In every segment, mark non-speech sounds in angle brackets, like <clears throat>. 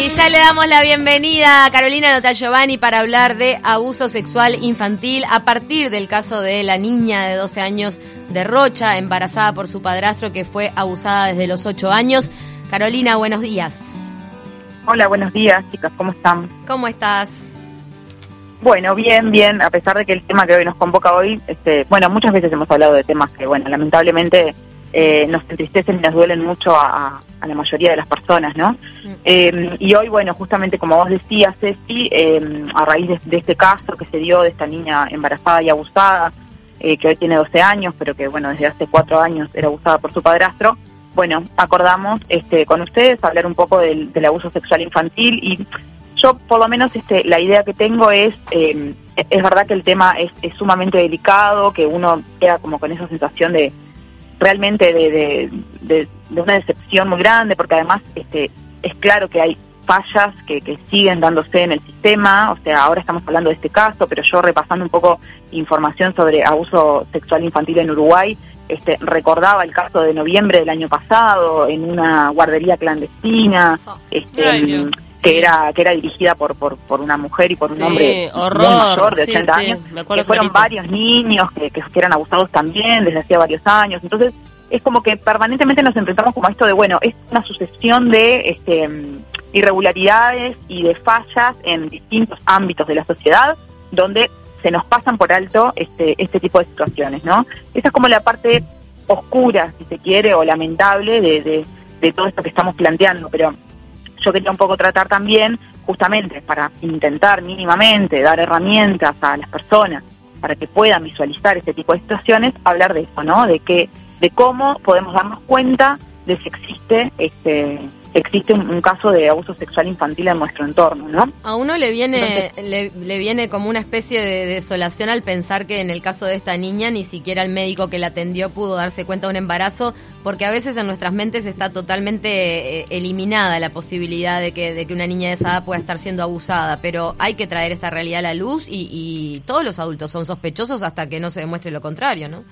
Y ya le damos la bienvenida a Carolina Nota Giovanni para hablar de abuso sexual infantil a partir del caso de la niña de 12 años de Rocha, embarazada por su padrastro que fue abusada desde los 8 años. Carolina, buenos días. Hola, buenos días, chicas, ¿cómo están? ¿Cómo estás? Bueno, bien, bien, a pesar de que el tema que hoy nos convoca hoy, este, bueno, muchas veces hemos hablado de temas que, bueno, lamentablemente eh, nos entristecen y nos duelen mucho a, la mayoría de las personas, ¿no? Mm. Eh, y hoy, bueno, justamente como vos decías, Ceci, eh, a raíz de, este caso que se dio de esta niña embarazada y abusada, que hoy tiene 12 años, pero que, bueno, desde hace cuatro años era abusada por su padrastro, bueno, acordamos este, con ustedes hablar un poco del, abuso sexual infantil y yo, por lo menos, este, la idea que tengo es, es verdad que el tema es, es sumamente delicado, que uno queda como con esa sensación de realmente de, de, una decepción muy grande, porque además este, es claro que hay fallas que, que, siguen dándose en el sistema, o sea, ahora estamos hablando de este caso, pero yo repasando un poco información sobre abuso sexual infantil en Uruguay, este, recordaba el caso de noviembre del año pasado en una guardería clandestina, oh. este, que era que era dirigida por, por, por una mujer y por un hombre mayor de 80 años, que fueron varios niños que, que, eran abusados también desde hacía varios años. Entonces, es como que permanentemente nos enfrentamos como a esto de, bueno, es una sucesión de este, irregularidades y de fallas en distintos ámbitos de la sociedad donde se nos pasan por alto este, este tipo de situaciones, ¿no? Esa es como la parte oscura, si se quiere, o lamentable de, de, de todo esto que estamos planteando, pero yo quería un poco tratar también, justamente para intentar mínimamente dar herramientas a las personas para que puedan visualizar este tipo de situaciones, hablar de eso, ¿no? De que, de cómo podemos darnos cuenta de si existe este existe un, caso de abuso sexual infantil en nuestro entorno, ¿no? A uno le viene le, viene como una especie de desolación al pensar que en el caso de esta niña ni siquiera el médico que la atendió pudo darse cuenta de un embarazo, porque a veces en nuestras mentes está totalmente eh, eliminada la posibilidad de que, de que una niña de esa edad pueda estar siendo abusada, pero hay que traer esta realidad a la luz y, y todos los adultos son sospechosos hasta que no se demuestre lo contrario, ¿no?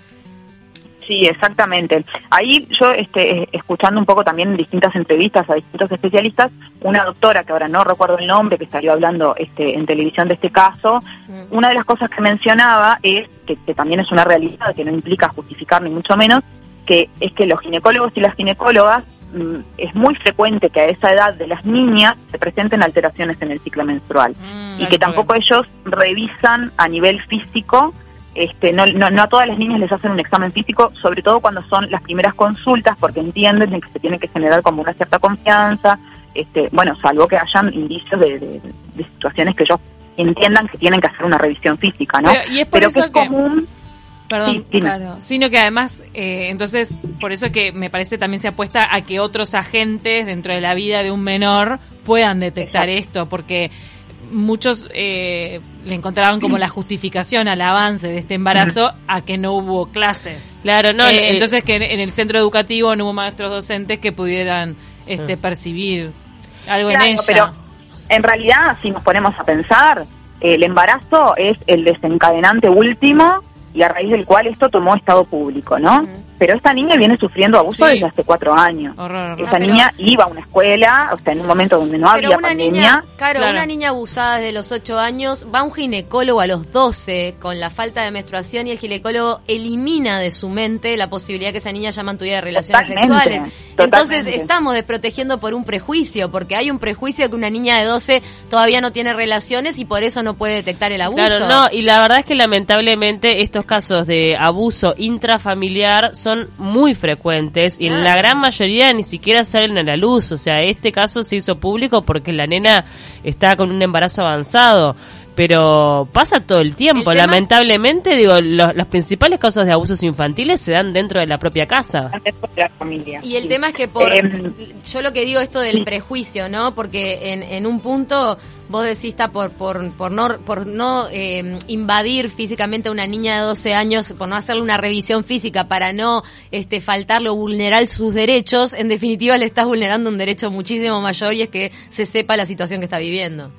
Sí, exactamente. Ahí yo, este, escuchando un poco también en distintas entrevistas a distintos especialistas, una doctora que ahora no recuerdo el nombre, que salió hablando este, en televisión de este caso, mm. una de las cosas que mencionaba es, que, también es una realidad, que no implica justificar ni mucho menos, que es que los ginecólogos y las ginecólogas mm, es muy frecuente que a esa edad de las niñas se presenten alteraciones en el ciclo menstrual mm, y que tampoco ellos revisan a nivel físico este, no, no, a todas las niñas les hacen un examen físico, sobre todo cuando son las primeras consultas, porque entienden que se tiene que generar como una cierta confianza, este, bueno, salvo que hayan indicios de, situaciones que ellos entiendan que tienen que hacer una revisión física, ¿no? Pero, y es por eso que es común... Perdón, claro. Sino que además, eh, entonces, por eso que me parece también se apuesta a que otros agentes dentro de la vida de un menor puedan detectar esto, porque muchos eh, le encontraban como la justificación al avance de este embarazo a que no hubo clases. Claro, no. Eh, entonces que en el centro educativo no hubo maestros docentes que pudieran este percibir algo en ella. Pero en realidad, si nos ponemos a pensar, el embarazo es el desencadenante último y a raíz del cual esto tomó estado público, ¿no? Pero esta niña viene sufriendo abuso desde hace cuatro años. Esta niña iba a una escuela, o sea, en un momento donde no había una pandemia. Niña, claro, una niña abusada desde los ocho años va a un ginecólogo a los doce con la falta de menstruación y el ginecólogo elimina de su mente la posibilidad que esa niña ya mantuviera relaciones sexuales. Entonces estamos desprotegiendo por un prejuicio, porque hay un prejuicio que una niña de 12 todavía no tiene relaciones y por eso no puede detectar el abuso. Claro, no, y la verdad es que lamentablemente estos casos de abuso intrafamiliar son muy frecuentes y en la gran mayoría ni siquiera salen a la luz. O sea, este caso se hizo público porque la nena está con un embarazo avanzado pero pasa todo el tiempo. Lamentablemente, digo, los, principales casos de abusos infantiles se dan dentro de la propia casa. Dentro de la familia. Y el tema es que por, em, yo lo que digo esto del prejuicio, ¿no? Porque en, en un punto vos decís está por, por, por no, por no em, invadir físicamente a una niña de 12 años, por no hacerle una revisión física para no este, faltarlo, vulnerar sus derechos, en definitiva le estás vulnerando un derecho muchísimo mayor y es que se sepa la situación que está viviendo.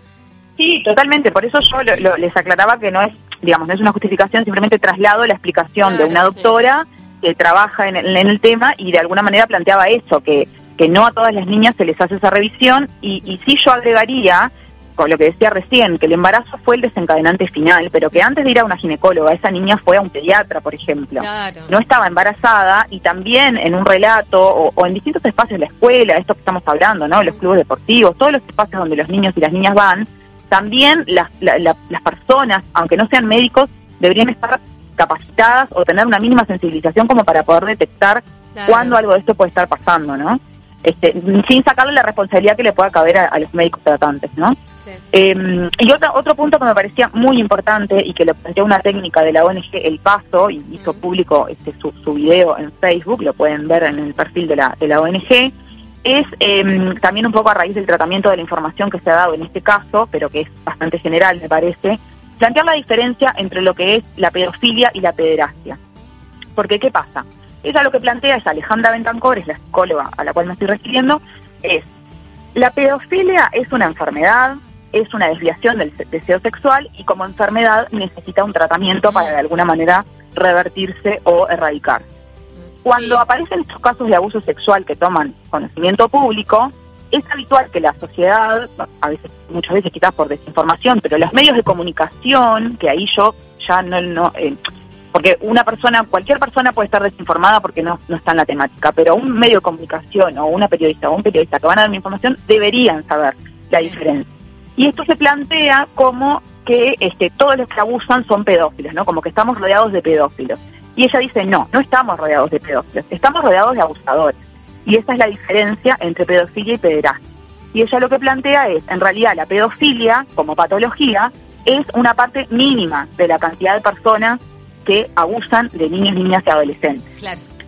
Sí, totalmente. Por eso yo les aclaraba que no es, digamos, no es una justificación, simplemente traslado la explicación de una doctora que trabaja en el, tema y de alguna manera planteaba eso, que que no a todas las niñas se les hace esa revisión y, y sí yo agregaría con lo que decía recién, que el embarazo fue el desencadenante final, pero que antes de ir a una ginecóloga, esa niña fue a un pediatra, por ejemplo. No estaba embarazada y también en un relato o, en distintos espacios de la escuela, esto que estamos hablando, ¿no? Los clubes deportivos, todos los espacios donde los niños y las niñas van, también las, las personas, aunque no sean médicos, deberían estar capacitadas o tener una mínima sensibilización como para poder detectar cuándo algo de esto puede estar pasando, ¿no? Este, sin sacarle la responsabilidad que le pueda caber a, los médicos tratantes, ¿no? Em, y otro, otro punto que me parecía muy importante y que lo planteó una técnica de la ONG El Paso y hizo público este, su, su video en Facebook, lo pueden ver en el perfil de la, de la ONG, es em, también un poco a raíz del tratamiento de la información que se ha dado en este caso, pero que es bastante general, me parece, plantear la diferencia entre lo que es la pedofilia y la pederastia. Porque, ¿qué pasa? Ella lo que plantea es Alejandra Bentancor, es la psicóloga a la cual me estoy refiriendo, es la pedofilia es una enfermedad, es una desviación del deseo sexual y como enfermedad necesita un tratamiento para de alguna manera revertirse o erradicar. Cuando aparecen estos casos de abuso sexual que toman conocimiento público, es habitual que la sociedad, a veces, muchas veces quizás por desinformación, pero los medios de comunicación, que ahí yo ya no, no eh, porque una persona, cualquier persona puede estar desinformada porque no, no está en la temática, pero un medio de comunicación o una periodista o un periodista que van a dar mi información deberían saber la diferencia. Y esto se plantea como que este, todos los que abusan son pedófilos, ¿no? Como que estamos rodeados de pedófilos. Y ella dice, no, no estamos rodeados de pedófilos, estamos rodeados de abusadores. Y esa es la diferencia entre pedofilia y pederastia. Y ella lo que plantea es, en realidad, la pedofilia, como patología, es una parte mínima de la cantidad de personas que abusan de niños, niñas y adolescentes.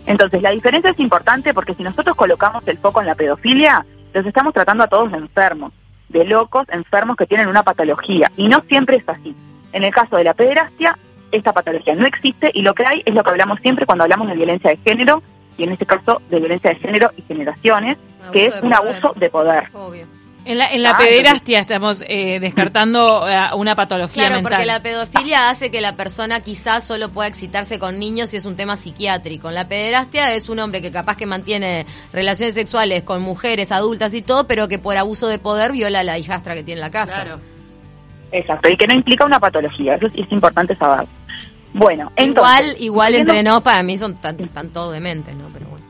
Entonces, la diferencia es importante porque si nosotros colocamos el foco en la pedofilia, los estamos tratando a todos de enfermos, de locos, enfermos que tienen una patología. Y no siempre es así. En el caso de la pederastia, esta patología no existe y lo que hay es lo que hablamos siempre cuando hablamos de violencia de género, y en este caso de violencia de género y generaciones, que es un abuso de poder. Obvio. En la, en la ah, pederastia estamos eh, descartando eh, una patología claro, porque la pedofilia hace que la persona quizás solo pueda excitarse con niños y es un tema psiquiátrico. La pederastia es un hombre que capaz que mantiene relaciones sexuales con mujeres adultas y todo, pero que por abuso de poder viola a la hijastra que tiene en la casa. Claro. Exacto, y que no implica una patología, eso es, importante saber. Bueno, igual, igual entre no, para mí son tan, tan todos dementes, ¿no? Pero bueno.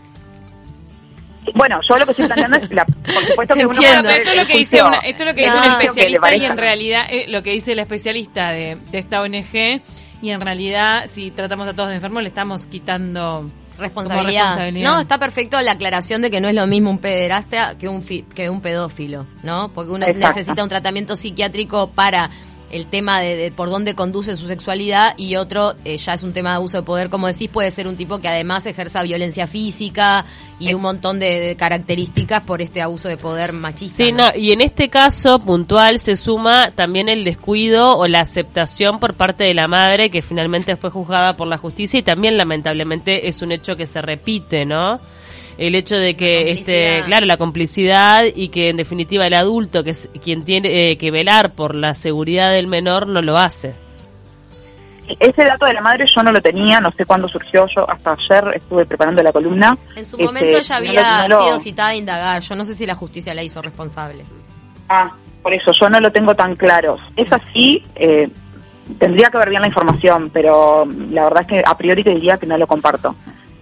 Bueno, yo lo que estoy planteando es, la, por supuesto que <laughs> uno esto, es lo que dice esto es lo que dice un especialista y en realidad eh, lo que dice el especialista de, esta ONG y en realidad si tratamos a todos de enfermos le estamos quitando responsabilidad. No, está perfecto la aclaración de que no es lo mismo un pederasta que un que un pedófilo, ¿no? Porque uno necesita un tratamiento psiquiátrico para el tema de, por dónde conduce su sexualidad y otro eh, ya es un tema de abuso de poder, como decís, puede ser un tipo que además ejerza violencia física y un montón de, características por este abuso de poder machista. Sí, no, y en este caso puntual se suma también el descuido o la aceptación por parte de la madre que finalmente fue juzgada por la justicia y también lamentablemente es un hecho que se repite, ¿no? El hecho de que este claro la complicidad y que en definitiva el adulto que es quien tiene eh, que velar por la seguridad del menor no lo hace ese dato de la madre yo no lo tenía, no sé cuándo surgió, yo hasta ayer estuve preparando la columna. En su momento este, ya había sido citada a indagar, yo no sé si la justicia la hizo responsable. Ah, por eso yo no lo tengo tan claro. Es así, eh, tendría que ver bien la información, pero la verdad es que a priori te diría que no lo comparto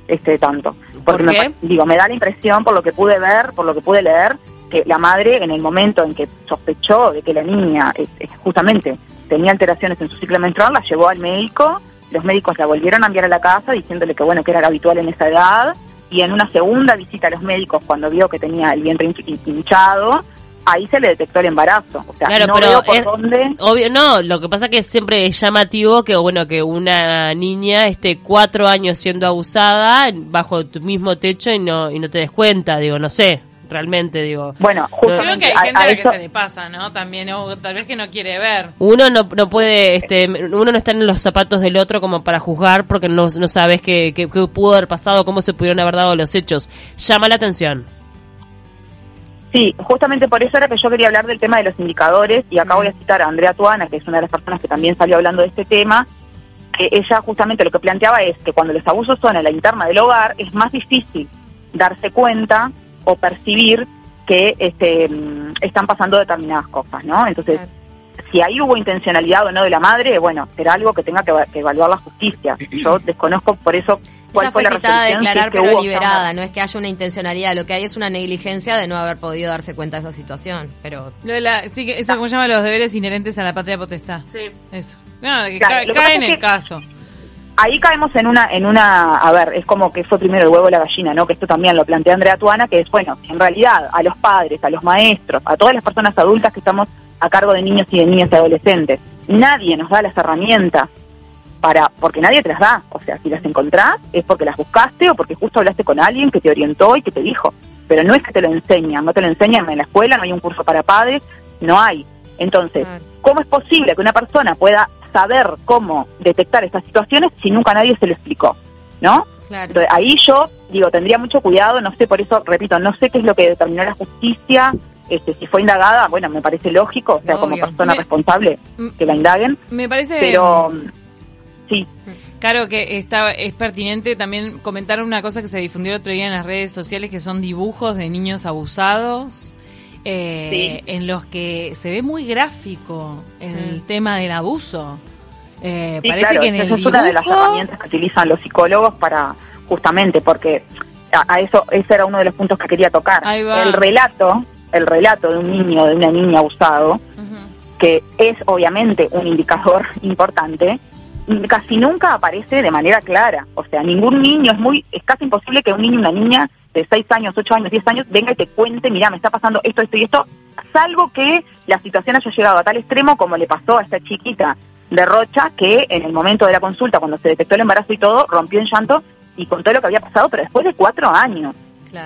este tanto. Porque Me, digo, me da la impresión por lo que pude ver, por lo que pude leer, que la madre en el momento en que sospechó de que la niña justamente tenía alteraciones en su ciclo menstrual, la llevó al médico, los médicos la volvieron a enviar a la casa diciéndole que bueno, que era habitual en esa edad, y en una segunda visita a los médicos cuando vio que tenía el vientre hinchado, ahí se le detectó el embarazo. O sea, no veo por dónde. Obvio, no, lo que pasa que siempre es llamativo que, bueno, que una niña esté cuatro años siendo abusada bajo tu mismo techo y no, y no te des cuenta, digo, no sé. Realmente, digo. Bueno, Creo que hay gente a, la que se le pasa, ¿no? También, tal vez que no quiere ver. Uno no, no puede, este, uno no está en los zapatos del otro como para juzgar porque no, no sabes qué, qué, qué pudo haber pasado, cómo se pudieron haber dado los hechos. Llama la atención. Sí, justamente por eso era que yo quería hablar del tema de los indicadores y acá voy a citar a Andrea Tuana, que es una de las personas que también salió hablando de este tema, que ella justamente lo que planteaba es que cuando los abusos son en la interna del hogar es más difícil darse cuenta o percibir que este, mm, están pasando determinadas cosas, ¿no? Entonces, si ahí hubo intencionalidad o no de la madre, bueno, será algo que tenga que, evaluar la justicia. <clears throat> Yo desconozco por eso cuál fue, la resolución. a declarar pero liberada, no es que haya una intencionalidad, lo que hay es una negligencia de no haber podido darse cuenta de esa situación, pero... sí, eso como llama los deberes inherentes a la patria potestad. Sí. Eso. No, que cae en el caso ahí caemos en una, en una, a ver, es como que fue primero el huevo y la gallina, ¿no? Que esto también lo plantea Andrea Tuana, que es, bueno, en realidad a los padres, a los maestros, a todas las personas adultas que estamos a cargo de niños y de niñas y adolescentes, nadie nos da las herramientas para, porque nadie te las da, o sea, si las encontrás es porque las buscaste o porque justo hablaste con alguien que te orientó y que te dijo, pero no es que te lo enseñan, no te lo enseñan en la escuela, no hay un curso para padres, no hay. Entonces, ¿cómo es posible que una persona pueda saber cómo detectar estas situaciones si nunca nadie se lo explicó, ¿no? Entonces, ahí yo digo, tendría mucho cuidado, no sé, por eso, repito, no sé qué es lo que determinó la justicia, este, si fue indagada, bueno, me parece lógico, o sea, como persona responsable, que la indaguen. Me parece... Pero, sí. Claro que está, es pertinente también comentar una cosa que se difundió el otro día en las redes sociales, que son dibujos de niños abusados eh, en los que se ve muy gráfico el mm. tema del abuso. Eh, parece que en el es una de las herramientas que utilizan los psicólogos para justamente porque a, eso ese era uno de los puntos que quería tocar. El relato, el relato de un niño de una niña abusado, que es obviamente un indicador <laughs> importante, casi nunca aparece de manera clara. O sea, ningún niño es muy, es casi imposible que un niño y una niña de 6 años, 8 años, 10 años venga y te cuente, mira, me está pasando esto, esto y esto, salvo que la situación haya llegado a tal extremo como le pasó a esta chiquita de Rocha, que en el momento de la consulta, cuando se detectó el embarazo y todo, rompió en llanto y contó lo que había pasado, pero después de cuatro años.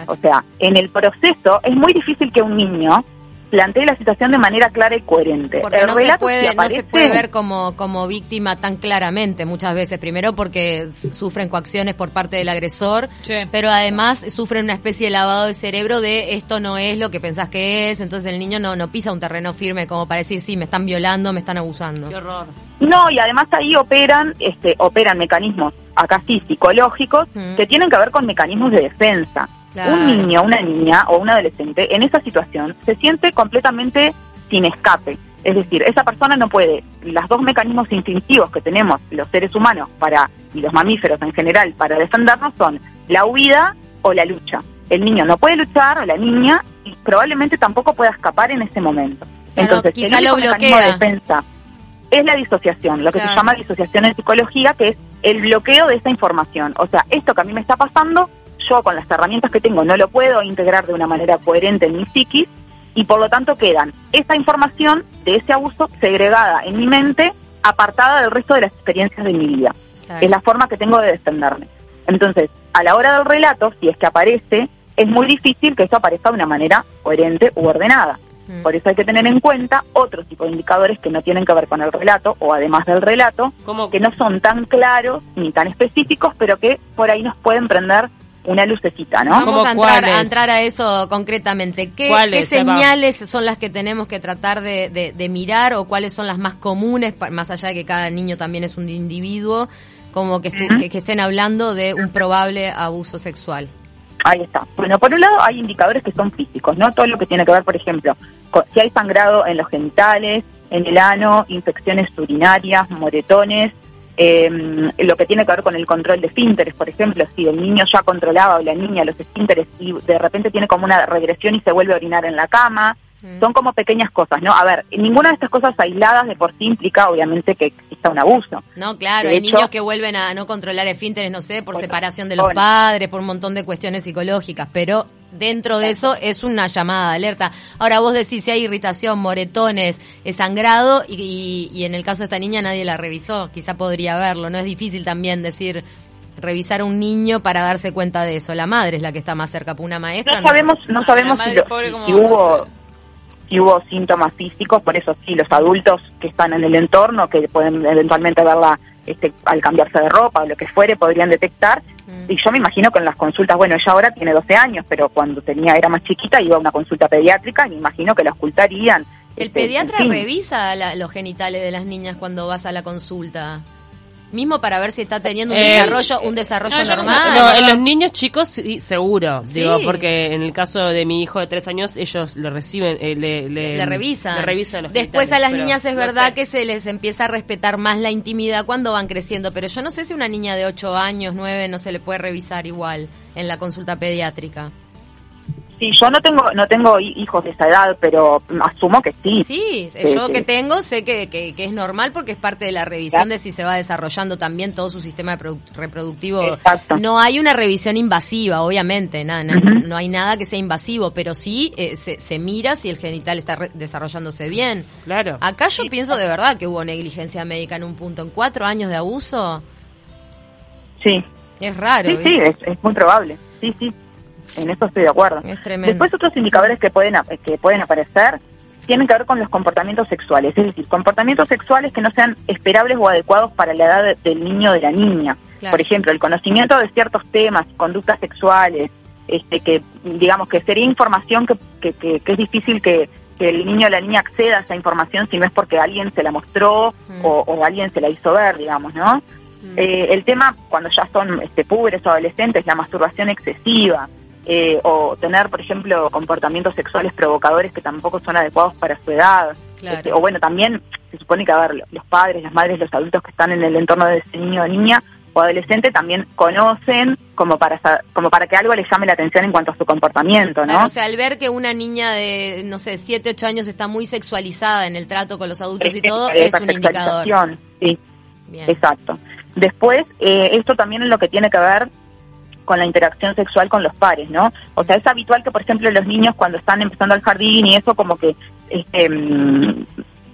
O sea, en el proceso es muy difícil que un niño plantee la situación de manera clara y coherente. Porque no, se puede, no se puede ver como, como víctima tan claramente muchas veces. Primero porque sufren coacciones por parte del agresor, pero además sufren una especie de lavado de cerebro de esto no es lo que pensás que es, entonces el niño no, no pisa un terreno firme como para decir, sí, me están violando, me están abusando. Qué horror. No, y además ahí operan, este, operan mecanismos acá sí psicológicos que tienen que ver con mecanismos de defensa. Un niño, una niña o un adolescente en esa situación se siente completamente sin escape. Es decir, esa persona no puede, los dos mecanismos instintivos que tenemos los seres humanos para y los mamíferos en general para defendernos son la huida o la lucha. El niño no puede luchar o la niña y probablemente tampoco pueda escapar en ese momento. Entonces, el único mecanismo de defensa es la disociación, lo que se llama disociación en psicología, que es el bloqueo de esa información. O sea, esto que a mí me está pasando yo con las herramientas que tengo no lo puedo integrar de una manera coherente en mi psiquis y por lo tanto quedan esa información de ese abuso segregada en mi mente, apartada del resto de las experiencias de mi vida. Es la forma que tengo de defenderme. Entonces, a la hora del relato, si es que aparece, es muy difícil que eso aparezca de una manera coherente u ordenada. Mm. Por eso hay que tener en cuenta otro tipo de indicadores que no tienen que ver con el relato o además del relato, como que no son tan claros ni tan específicos, pero que por ahí nos pueden prender una lucecita, ¿no? Vamos a entrar, a entrar, a eso concretamente. ¿Qué, ¿qué señales son las que tenemos que tratar de, de, mirar o cuáles son las más comunes, más allá de que cada niño también es un individuo, como que, que, estén hablando de un probable abuso sexual? Ahí está. Bueno, por un lado hay indicadores que son físicos, ¿no? Todo lo que tiene que ver, por ejemplo, si hay sangrado en los genitales, en el ano, infecciones urinarias, moretones, eh, lo que tiene que ver con el control de esfínteres, por ejemplo, si el niño ya controlaba o la niña los esfínteres y de repente tiene como una regresión y se vuelve a orinar en la cama, mm. son como pequeñas cosas, ¿no? A ver, ninguna de estas cosas aisladas de por sí implica obviamente que exista un abuso. No, claro, hay niños que vuelven a no controlar esfínteres, no sé, por separación de los padres, por un montón de cuestiones psicológicas, pero dentro de eso es una llamada de alerta. Ahora vos decís si hay irritación, moretones, sangrado y, y, en el caso de esta niña nadie la revisó, quizá podría verlo, no es difícil también decir revisar a un niño para darse cuenta de eso. La madre es la que está más cerca, una maestra. No, sabemos, no sabemos si, hubo si hubo síntomas físicos, por eso sí, los adultos que están en el entorno, que pueden eventualmente verla este, al cambiarse de ropa o lo que fuere, podrían detectar. Mm. Y yo me imagino que en las consultas, bueno, ella ahora tiene 12 años, pero cuando tenía era más chiquita iba a una consulta pediátrica y me imagino que la ocultarían. ¿El este, pediatra revisa los genitales de las niñas cuando vas a la consulta? Mismo para ver si está teniendo un eh, desarrollo, un desarrollo normal. No, en los niños chicos sí, seguro, digo, porque en el caso de mi hijo de tres años ellos lo reciben, eh, le, le, revisan. Después a las niñas es verdad que se les empieza a respetar más la intimidad cuando van creciendo, pero yo no sé si una niña de ocho años, nueve, no se le puede revisar igual en la consulta pediátrica. Sí, yo no tengo no tengo hijos de esa edad, pero asumo que sí. Sí, yo que tengo sé que, que, es normal porque es parte de la revisión de si se va desarrollando también todo su sistema reproductivo. Exacto. No hay una revisión invasiva, obviamente, nada, no, hay nada que sea invasivo, pero sí eh, se, se, mira si el genital está desarrollándose bien. Claro. Acá yo pienso de verdad que hubo negligencia médica en un punto, en cuatro años de abuso. Sí. Es raro. Sí, sí, es, es muy probable. Sí, sí en eso estoy de acuerdo. Después otros indicadores que pueden, que pueden aparecer tienen que ver con los comportamientos sexuales, es decir, comportamientos sexuales que no sean esperables o adecuados para la edad del niño o de la niña. Por ejemplo, el conocimiento de ciertos temas, conductas sexuales, este, que digamos que sería información que, que, es difícil que, el niño o la niña acceda a esa información si no es porque alguien se la mostró mm. o, alguien se la hizo ver, digamos, ¿no? Mm. Eh, el tema, cuando ya son este, púberes o adolescentes, la masturbación excesiva, eh, o tener, por ejemplo, comportamientos sexuales provocadores que tampoco son adecuados para su edad. Este, o bueno, también se supone que, a ver, los padres, las madres, los adultos que están en el entorno de ese niño o niña o adolescente también conocen como para como para que algo les llame la atención en cuanto a su comportamiento, ¿no? o sea, al ver que una niña de, no sé, 7, 8 años está muy sexualizada en el trato con los adultos y todo, es un indicador. Sí, exacto. Después, eh, esto también es lo que tiene que ver con la interacción sexual con los pares, ¿no? O sea, es habitual que, por ejemplo, los niños cuando están empezando al jardín y eso, como que este, mm,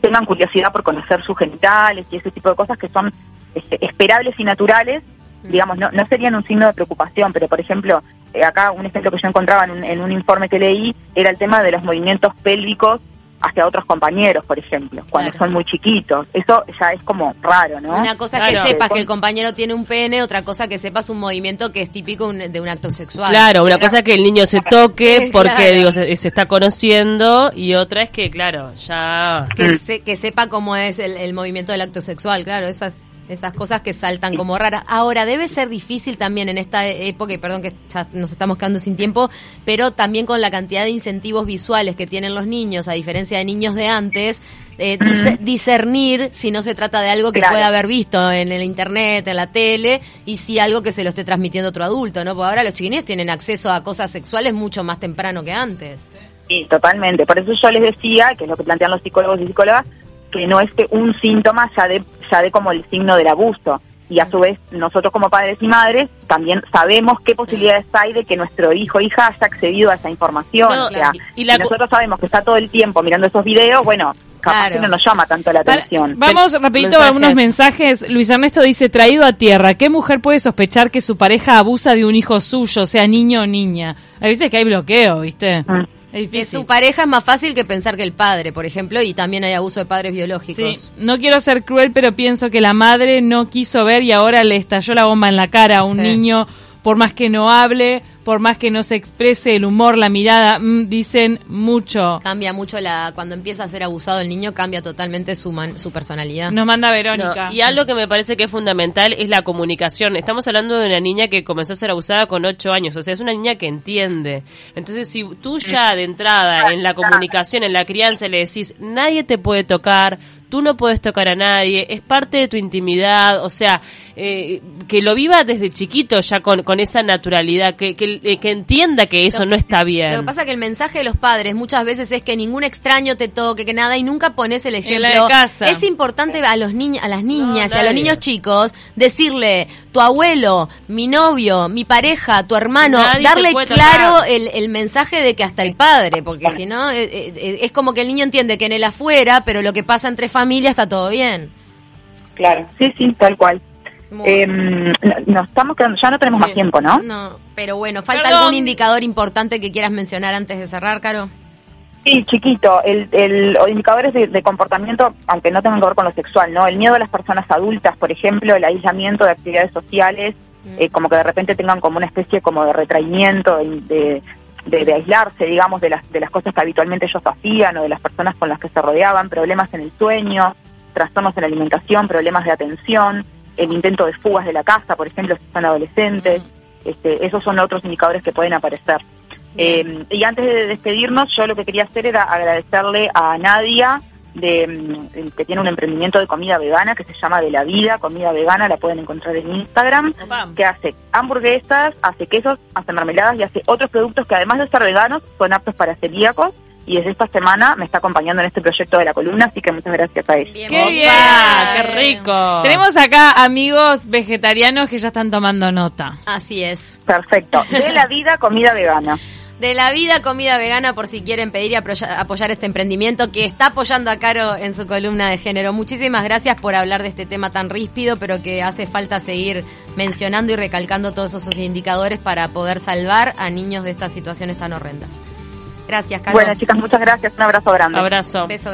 tengan curiosidad por conocer sus genitales y ese tipo de cosas que son este, esperables y naturales, mm. digamos, no, no serían un signo de preocupación, pero, por ejemplo, eh, acá un ejemplo que yo encontraba en en un informe que leí era el tema de los movimientos pélvicos hacia otros compañeros, por ejemplo, cuando son muy chiquitos. Eso ya es como raro, ¿no? Una cosa que sepas que el compañero tiene un pene, otra cosa que sepas un movimiento que es típico de un acto sexual. Claro, una cosa que el niño se toque <laughs> porque digo se, está conociendo y otra es que, claro, ya... Que, que sepa cómo es el, el movimiento del acto sexual, claro, esas esas cosas que saltan como raras. Ahora, debe ser difícil también en esta época, y perdón que ya nos estamos quedando sin tiempo, pero también con la cantidad de incentivos visuales que tienen los niños, a diferencia de niños de antes, eh, discernir si no se trata de algo que pueda haber visto en el internet, en la tele, y si algo que se lo esté transmitiendo otro adulto, ¿no? Porque ahora los chiquines tienen acceso a cosas sexuales mucho más temprano que antes. Sí, totalmente. Por eso yo les decía, que es lo que plantean los psicólogos y psicólogas, que no es que un síntoma ya de, ya de como el signo del abuso. Y a su vez, nosotros como padres y madres también sabemos qué posibilidades hay de que nuestro hijo o hija haya accedido a esa información. o sea, y si nosotros sabemos que está todo el tiempo mirando esos videos, bueno, capaz que no nos llama tanto la atención. Vamos rapidito a algunos mensajes. Luis Ernesto dice, traído a tierra, ¿qué mujer puede sospechar que su pareja abusa de un hijo suyo, sea niño o niña? A veces que hay bloqueo, ¿viste? Mm. Que su pareja es más fácil que pensar que el padre, por ejemplo, y también hay abuso de padres biológicos. No quiero ser cruel, pero pienso que la madre no quiso ver y ahora le estalló la bomba en la cara a un niño, por más que no hable, por más que no se exprese el humor, la mirada, mm, dicen mucho. Cambia mucho la cuando empieza a ser abusado el niño, cambia totalmente su, su personalidad. Nos manda Verónica. y algo que me parece que es fundamental es la comunicación. Estamos hablando de una niña que comenzó a ser abusada con ocho años, o sea, es una niña que entiende. Entonces, si tú ya de entrada en la comunicación, en la crianza, le decís, nadie te puede tocar, tú no puedes tocar a nadie, es parte de tu intimidad, o sea, eh, que lo viva desde chiquito ya con, con esa naturalidad, que, que, eh, entienda que eso no está bien. Lo que pasa es que el mensaje de los padres muchas veces es que ningún extraño te toque, que nada, y nunca pones el ejemplo. Es importante a los niños, a las niñas y a los niños chicos decirle, tu abuelo, mi novio, mi pareja, tu hermano, darle claro el, el, mensaje de que hasta el padre, porque si no, eh, es como que el niño entiende que en el afuera, pero lo que pasa entre familia está todo bien. Claro, sí, sí, tal cual. Eh, nos estamos quedando, ya no tenemos más tiempo, ¿no? No, pero bueno, ¿falta algún indicador importante que quieras mencionar antes de cerrar, Caro? Sí, chiquito, el, el indicadores de, comportamiento, aunque no tengan que ver con lo sexual, ¿no? El miedo a las personas adultas, por ejemplo, el aislamiento de actividades sociales, mm. eh, como que de repente tengan como una especie como de retraimiento, de, de, de, aislarse, digamos, de las, de las cosas que habitualmente ellos hacían o de las personas con las que se rodeaban, problemas en el sueño, trastornos en la alimentación, problemas de atención, el intento de fugas de la casa, por ejemplo, si son adolescentes. Mm. Este, esos son otros indicadores que pueden aparecer. Eh, y antes de despedirnos, yo lo que quería hacer era agradecerle a Nadia, de, mm, que tiene un emprendimiento de comida vegana que se llama De la Vida, comida vegana, la pueden encontrar en Instagram, que hace hamburguesas, hace quesos, hace mermeladas y hace otros productos que además de ser veganos son aptos para celíacos y desde esta semana me está acompañando en este proyecto de la columna, así que muchas gracias a él. ¡Qué bien! ¡Qué rico! Tenemos acá amigos vegetarianos que ya están tomando nota. Así es. Perfecto. De la <laughs> vida, comida vegana de la vida comida vegana por si quieren pedir y apoyar este emprendimiento que está apoyando a Caro en su columna de género. Muchísimas gracias por hablar de este tema tan ríspido, pero que hace falta seguir mencionando y recalcando todos esos indicadores para poder salvar a niños de estas situaciones tan horrendas. Gracias, Caro. Bueno, chicas, muchas gracias. Un abrazo grande. Abrazo. Beso